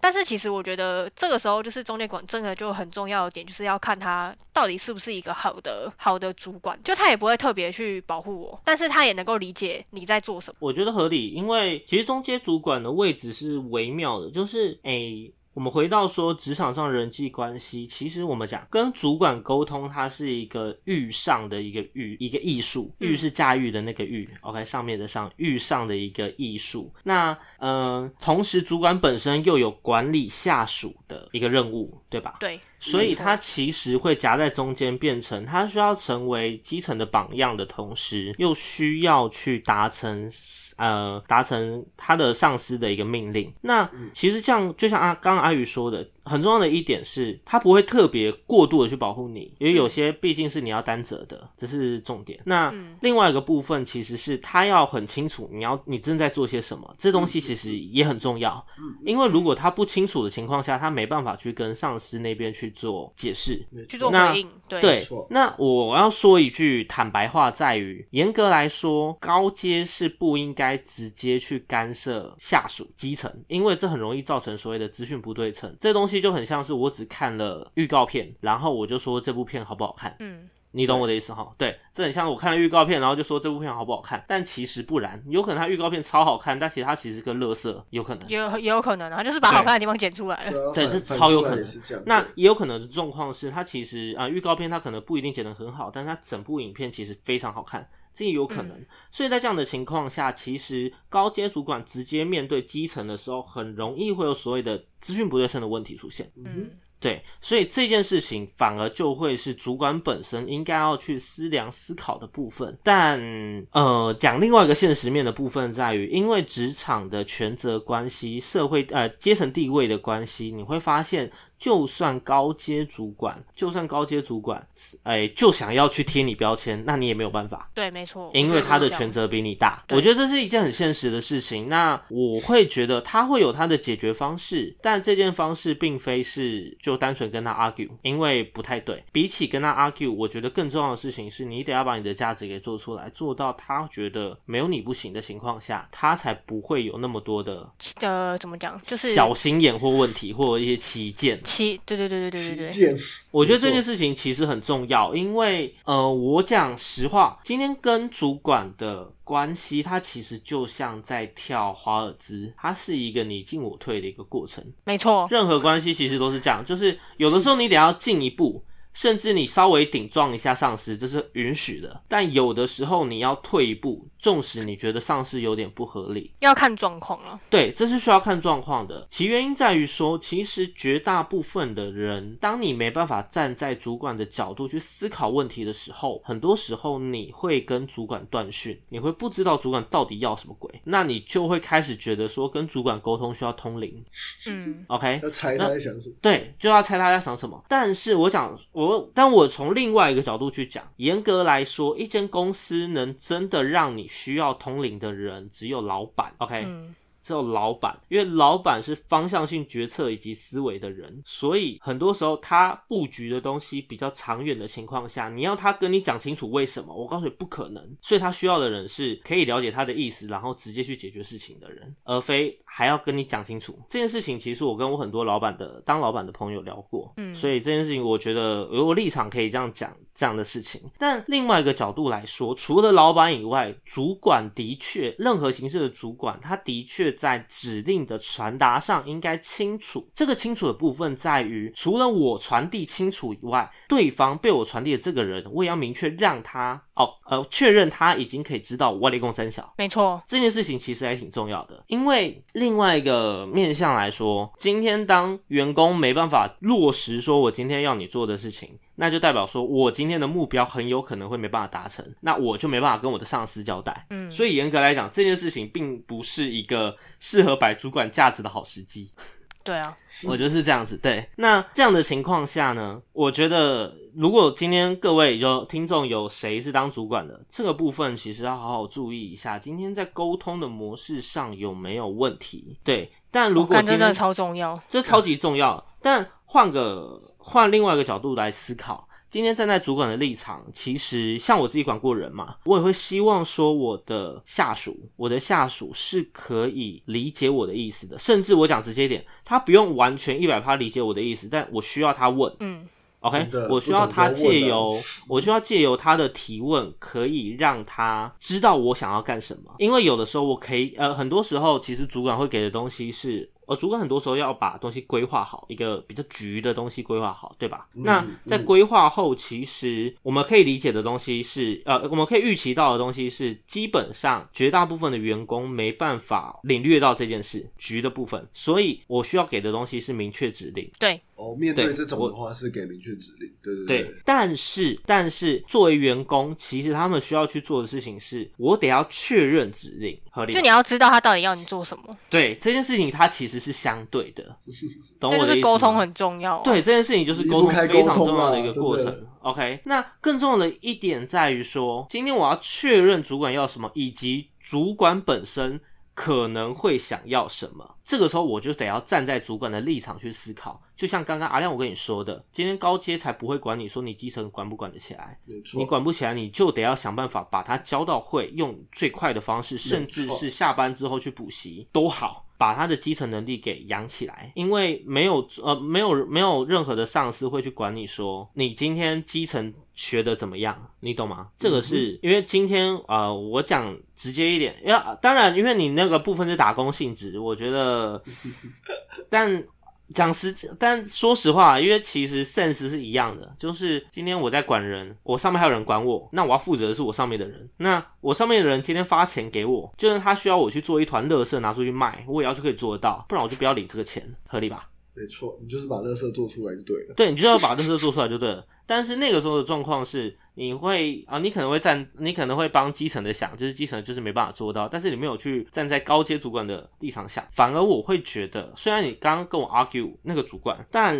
但是其实我觉得这个时候就是中介管真的就很重要的点，就是要看他到底是不是一个好的好的主管，就他也不会特别去保护我，但是他也能够理解你在做什么。我觉得合理，因为其实中介主管的位置是微妙的，就是诶。我们回到说职场上人际关系，其实我们讲跟主管沟通，它是一个遇上的一个遇一个艺术，嗯遇是驾驭的那个遇，OK 上面的上遇上的一个艺术。那嗯、呃同时主管本身又有管理下属的一个任务，对吧？对，所以他其实会夹在中间，变成他需要成为基层的榜样的同时，又需要去达成呃达成他的上司的一个命令。那其实这样，就像阿刚刚阿宇说的，很重要的一点是，他不会特别过度的去保护你，因为有些毕竟是你要担责的，这是重点。那嗯另外一个部分其实是他要很清楚你要你正在做些什么，这东西其实也很重要。因为如果他不清楚的情况下，他没办法去跟上司那边去做解释。去做那回应，对，对，那我要说一句坦白话，在于严格来说，高阶是不应该直接去干涉下属基层，因为这很容易造成所谓的资讯不对称。这东西就很像是我只看了预告片，然后我就说这部片好不好看。嗯，你懂我的意思哈？对，这很像我看了预告片，然后就说这部片好不好看，但其实不然，有可能它预告片超好看，但其实它其实是个垃圾，有可能。也有也有可能啊，就是把好看的地方剪出来了。对这超有可能。那也有可能的状况是，它其实啊、预告片它可能不一定剪得很好，但它整部影片其实非常好看，这也有可能。嗯所以在这样的情况下，其实高阶主管直接面对基层的时候，很容易会有所谓的资讯不对称的问题出现。嗯，对，所以这件事情反而就会是主管本身应该要去思量思考的部分。但呃，讲另外一个现实面的部分在于，因为职场的权责关系、社会呃阶层地位的关系，你会发现。就算高阶主管，就算高阶主管，哎，就想要去贴你标签，那你也没有办法。对，没错，因为他的权责比你大，我觉得这是一件很现实的事情。那我会觉得他会有他的解决方式，但这件方式并非是就单纯跟他 argue，因为不太对。比起跟他 argue，我觉得更重要的事情是你得要把你的价值给做出来，做到他觉得没有你不行的情况下，他才不会有那么多的呃，怎么讲，就是小心眼或问题或一些旗舰。七，对对对对对对对，我觉得这件事情其实很重要，因为呃，我讲实话，今天跟主管的关系，它其实就像在跳华尔兹，它是一个你进我退的一个过程。没错，任何关系其实都是这样，就是有的时候你得要进一步，甚至你稍微顶撞一下上司，这是允许的。但有的时候你要退一步，纵使你觉得上市有点不合理，要看状况了。对，这是需要看状况的。其原因在于说，其实绝大部分的人，当你没办法站在主管的角度去思考问题的时候，很多时候你会跟主管断讯，你会不知道主管到底要什么鬼，那你就会开始觉得说，跟主管沟通需要通灵。嗯，OK，要猜他在想什么。对，就要猜他在想什么。但是我讲我，但我从另外一个角度去讲，严格来说，一间公司能真的让你需要通灵的人，只有老板。OK，、只有老板，因为老板是方向性决策以及思维的人，所以很多时候他布局的东西比较长远的情况下，你要他跟你讲清楚为什么，我告诉你不可能。所以他需要的人是可以了解他的意思，然后直接去解决事情的人，而非还要跟你讲清楚这件事情。其实我跟我很多老板的当老板的朋友聊过，嗯所以这件事情我觉得有我立场可以这样讲这样的事情。但另外一个角度来说，除了老板以外，主管的确任何形式的主管，他的确在指令的传达上应该清楚。这个清楚的部分在于，除了我传递清楚以外，对方被我传递的这个人，我也要明确让他哦，呃，确认他已经可以知道我立功三小。没错，这件事情其实还挺重要的，因为另外一个面向来说，今天当员工没办法落实说我今天要你做的事情，那就代表说我今天的目标很有可能会没办法达成，那我就没办法跟我的上司交代。嗯，所以严格来讲，这件事情并不是一个适合摆主管架子的好时机。对啊，我觉得是这样子。对，那这样的情况下呢，我觉得如果今天各位有听众有谁是当主管的，这个部分其实要好好注意一下，今天在沟通的模式上有没有问题。对，但如果真的超重要。这超级重要。但换个换另外一个角度来思考，今天站在主管的立场，其实像我自己管过人嘛，我也会希望说我的下属，我的下属是可以理解我的意思的，甚至我讲直接一点，他不用完全一百趴理解我的意思，但我需要他问。嗯，OK，我需要他借由 我需要借由他的提问，可以让他知道我想要干什么。因为有的时候我可以，呃，很多时候其实主管会给的东西是，呃，主管很多时候要把东西规划好，一个比较局的东西规划好，对吧？嗯那在嗯规划后，其实我们可以理解的东西是，呃，我们可以预期到的东西是，基本上绝大部分的员工没办法领略到这件事局的部分，所以我需要给的东西是明确指令。对，哦，面对对这种的话是给明确指令，对对对，但是但是作为员工，其实他们需要去做的事情是，我得要确认指令，合理？就你要知道他到底要你做什么，对这件事情，它其实是相对的，懂我的意思吗是沟通很重要、啊。对，这件事情就是沟通非常沟通重要的一个过程。OK，那更重要的一点在于说，今天我要确认主管要什么，以及主管本身可能会想要什么。这个时候我就得要站在主管的立场去思考。就像刚刚阿亮我跟你说的，今天高阶才不会管你说你基层管不管得起来，你管不起来，你就得要想办法把它教到会，用最快的方式，甚至是下班之后去补习都好，把他的基层能力给养起来。因为没有呃没有没有任何的上司会去管你说你今天基层学的怎么样，你懂吗？这个是因为今天呃我讲直接一点，因为当然因为你那个部分是打工性质，我觉得，但。讲实，但说实话，因为其实 sense 是一样的，就是今天我在管人，我上面还有人管我，那我要负责的是我上面的人。那我上面的人今天发钱给我，就算他需要我去做一团乐色拿出去卖，我也要去可以做得到，不然我就不要领这个钱，合理吧？没错，你就是把乐色做出来就对了。对，你就要把乐色做出来就对了。但是那个时候的状况是，你会啊，你可能会站，你可能会帮基层的想，就是基层就是没办法做到，但是你没有去站在高阶主管的立场想，反而我会觉得，虽然你刚刚跟我 argue 那个主管，但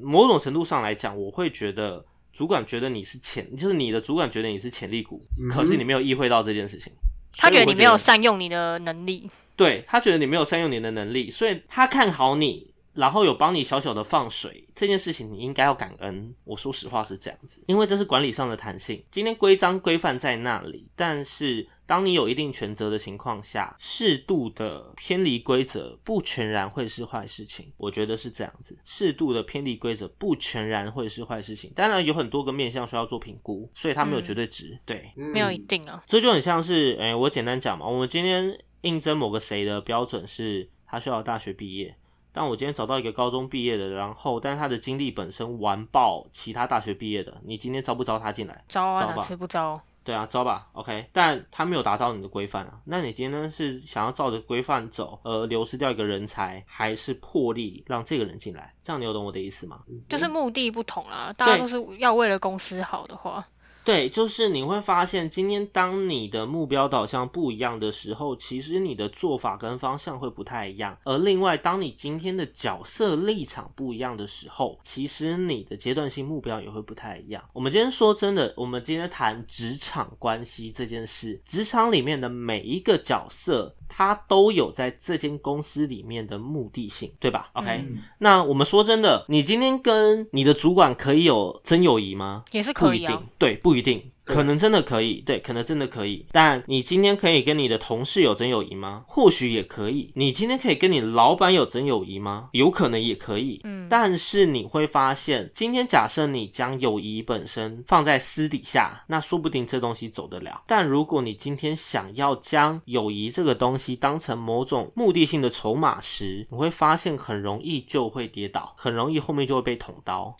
某种程度上来讲，我会觉得主管觉得你是潜，就是你的主管觉得你是潜力股，嗯可是你没有意会到这件事情，他觉得你没有善用你的能力。对他觉得你没有善用你的能力，所以他看好你，然后有帮你小小的放水这件事情，你应该要感恩。我说实话是这样子，因为这是管理上的弹性。今天规章规范在那里，但是当你有一定权责的情况下，适度的偏离规则不全然会是坏事情。我觉得是这样子，适度的偏离规则不全然会是坏事情。当然有很多个面向需要做评估，所以它没有嗯绝对值。对，嗯没有一定啊，这就很像是，哎、我简单讲嘛，我们今天应征某个谁的标准是他需要大学毕业，但我今天找到一个高中毕业的，然后但是他的经历本身完爆其他大学毕业的，你今天招不招他进来？招啊，哪招吧次不招？对啊，招吧，OK，但他没有达到你的规范啊，那你今天是想要照着规范走，而流失掉一个人才，还是破例让这个人进来？这样你有懂我的意思吗？就是目的不同啦，大家都是要为了公司好的话，对，就是你会发现，今天当你的目标导向不一样的时候，其实你的做法跟方向会不太一样。而另外，当你今天的角色立场不一样的时候，其实你的阶段性目标也会不太一样。我们今天说真的，我们今天谈职场关系这件事，职场里面的每一个角色，他都有在这间公司里面的目的性，对吧？OK，、嗯那我们说真的，你今天跟你的主管可以有真友谊吗？也是不一定可以啊。，对，不一定，可能真的可以，对，可能真的可以。但你今天可以跟你的同事有真友谊吗？或许也可以。你今天可以跟你老板有真友谊吗？有可能也可以。嗯，但是你会发现，今天假设你将友谊本身放在私底下，那说不定这东西走得了。但如果你今天想要将友谊这个东西当成某种目的性的筹码时，你会发现很容易就会跌倒，很容易后面就会被捅刀。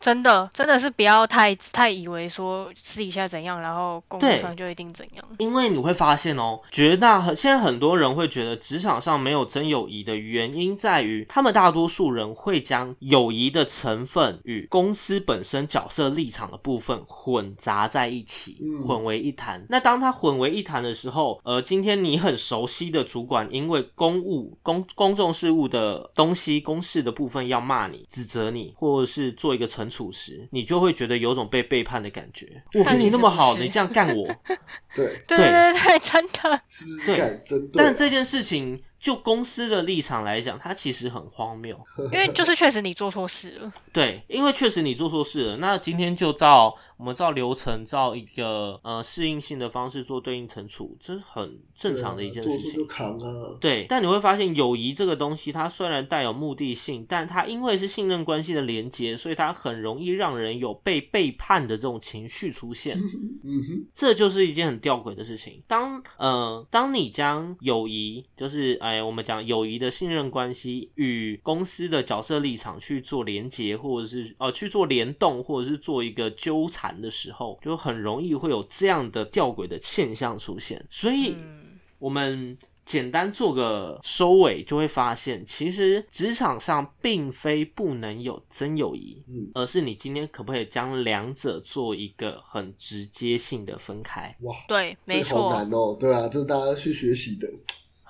真的，真的是不要太太以为说私底下怎样，然后工作对上就一定怎样。因为你会发现哦，绝大现在很多人会觉得职场上没有真友谊的原因在于，他们大多数人会将友谊的成分与公司本身角色立场的部分混杂在一起，嗯混为一谈。那当它混为一谈的时候，呃，今天你很熟悉的主管因为公务公公众事务的东西公事的部分要骂你、指责你，或者是做一个惩处时，你就会觉得有种被背叛的感觉。我跟你那么好，你这样干我。对，对对对对，真的。是不是对？但这件事情就公司的立场来讲，它其实很荒谬。因为就是确实你做错事了，对，因为确实你做错事了。那今天就照我们照流程，照一个呃适应性的方式做对应惩处，这是很正常的一件事情。扛啊。对，但你会发现，友谊这个东西，它虽然带有目的性，但它因为是信任关系的连接，所以它很容易让人有被背叛的这种情绪出现。嗯哼，这就是一件很吊诡的事情。当呃，当你将友谊，就是哎，我们讲友谊的信任关系与公司的角色立场去做连结，或者是呃去做联动，或者是做一个纠缠的时候，就很容易会有这样的吊诡的现象出现。所以，嗯，我们简单做个收尾，就会发现，其实职场上并非不能有真友谊，嗯而是你今天可不可以将两者做一个很直接性的分开，哇，对，没错，难哦。对啊，这是大家去学习的，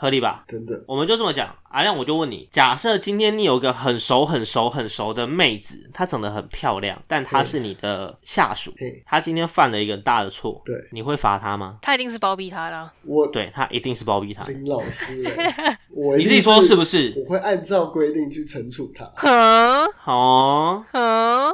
合理吧？真的。我们就这么讲，阿亮，我就问你，假设今天你有个很熟、很熟、很熟的妹子，她长得很漂亮，但她是你的下属，她今天犯了一个很大的错，对你会罚她吗？她一定是包庇她的啊。我对，她一定是包庇她。林老师欸，我一定你自己说是不是？我会按照规定去惩处她。哼哦，哼，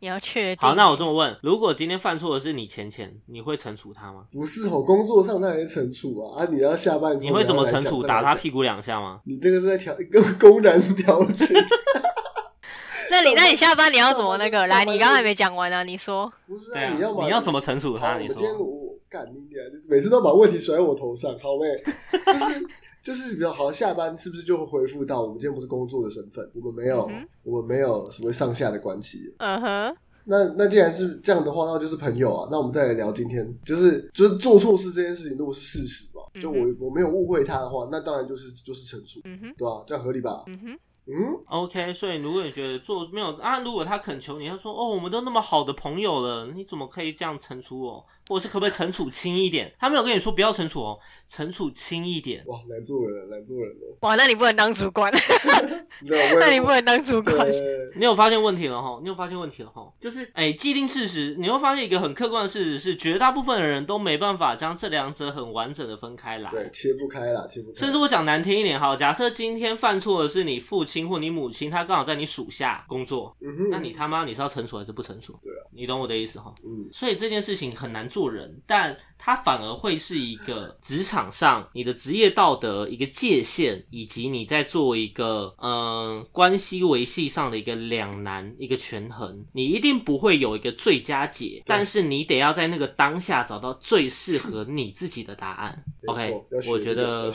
你要确定。好，那我这么问，如果今天犯错的是你钱钱，你会惩处他吗？不是哦，工作上那也是惩处啊！啊，你要下班你会怎么惩处？打他屁股两下吗？你这个是在调公公然调情。那你那你下班你要怎么那个？来，你刚才没讲完啊，你说。不是啊，你要你要怎么惩处他？好我今天说。我干你俩，就是每次都把问题甩我头上，好妹，就是就是比较好，下班是不是就会恢复到我们今天不是工作的身份，我们没有、嗯我们没有什么上下的关系。嗯哼，那那既然是这样的话，那就是朋友啊。那我们再来聊今天，就是就是做错事这件事情，如果是事实嘛，就我嗯我没有误会他的话，那当然就是就是陈述，嗯哼，对吧、这样合理吧？嗯哼，嗯，OK，所以如果你觉得做没有啊，如果他恳求你，他说哦，我们都那么好的朋友了，你怎么可以这样惩处我？或者是可不可以惩处轻一点？他没有跟你说不要惩处哦，惩处轻一点。哇，难做人了，难做人了，哇，那你不能当主管，那你不能当主管。你有发现问题了哈？你有发现问题了哈？就是哎、既定事实，你会发现一个很客观的事实是，绝大部分的人都没办法将这两者很完整的分开来。对，切不开啦，切不开。甚至我讲难听一点，哈，假设今天犯错的是你父亲或你母亲，他刚好在你属下工作，嗯哼，那你他妈你是要惩处还是不惩处？对啊，你懂我的意思哈？嗯所以这件事情很难做做人，但它反而会是一个职场上你的职业道德一个界限，以及你在做一个嗯、呃关系维系上的一个两难一个权衡。你一定不会有一个最佳解，但是你得要在那个当下找到最适合你自己的答案。OK，我觉得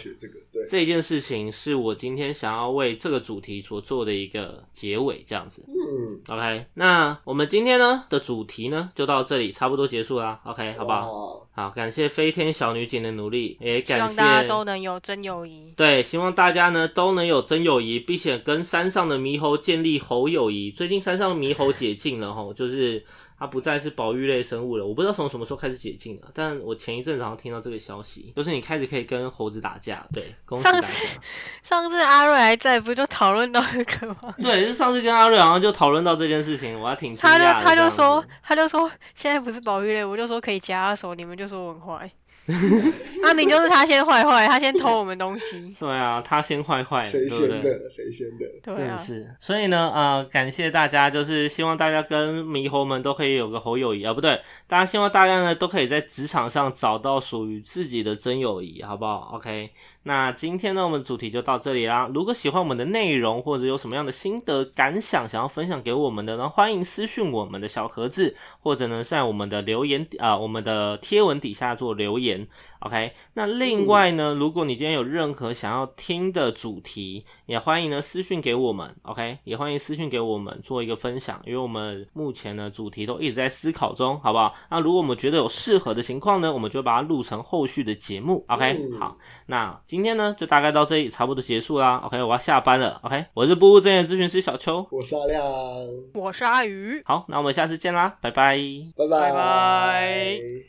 这件事情是我今天想要为这个主题所做的一个结尾，这样子。嗯，OK，那我们今天呢的主题呢就到这里，差不多结束啦。OK，好不好？好，感谢飞天小女警的努力，也希感谢望大家都能有真友谊。对，希望大家呢都能有真友谊，并且跟山上的猕猴建立猴友谊。最近山上的猕猴解禁了吼，就是它不再是保育类生物了。我不知道从什么时候开始解禁了，但我前一阵子好像听到这个消息，就是你开始可以跟猴子打架。对，恭喜大家。上次阿瑞还在，不就讨论到这个吗？对，就上次跟阿瑞好像就讨论到这件事情，我还挺惊他就。他就说他就说现在不是保育类，我就说可以夹他手，你们就说我很坏。阿明就是他先坏坏，他先偷我们东西。对啊，他先坏坏，谁？先的？谁先的？对啊，真的是，所以呢，呃，感谢大家，就是希望大家跟猕猴们都可以以有个好友谊啊，不对，大家希望大家呢都可以在职场上找到属于自己的真友谊，好不好？OK。那今天呢，我们主题就到这里啦。如果喜欢我们的内容，或者有什么样的心得感想想要分享给我们的呢，欢迎私讯我们的小盒子，或者呢在我们的留言啊，我们的贴文底下做留言。OK。那另外呢，如果你今天有任何想要听的主题，也欢迎呢私讯给我们。OK，也欢迎私讯给我们做一个分享，因为我们目前呢主题都一直在思考中，好不好？那如果我们觉得有适合的情况呢，我们就把它录成后续的节目。OK，好，那。今天呢，就大概到这里，差不多结束啦。OK，我要下班了。OK，我是不务正业咨询师小邱，我是阿亮，我是阿鱼。好，那我们下次见啦，拜拜，拜拜拜。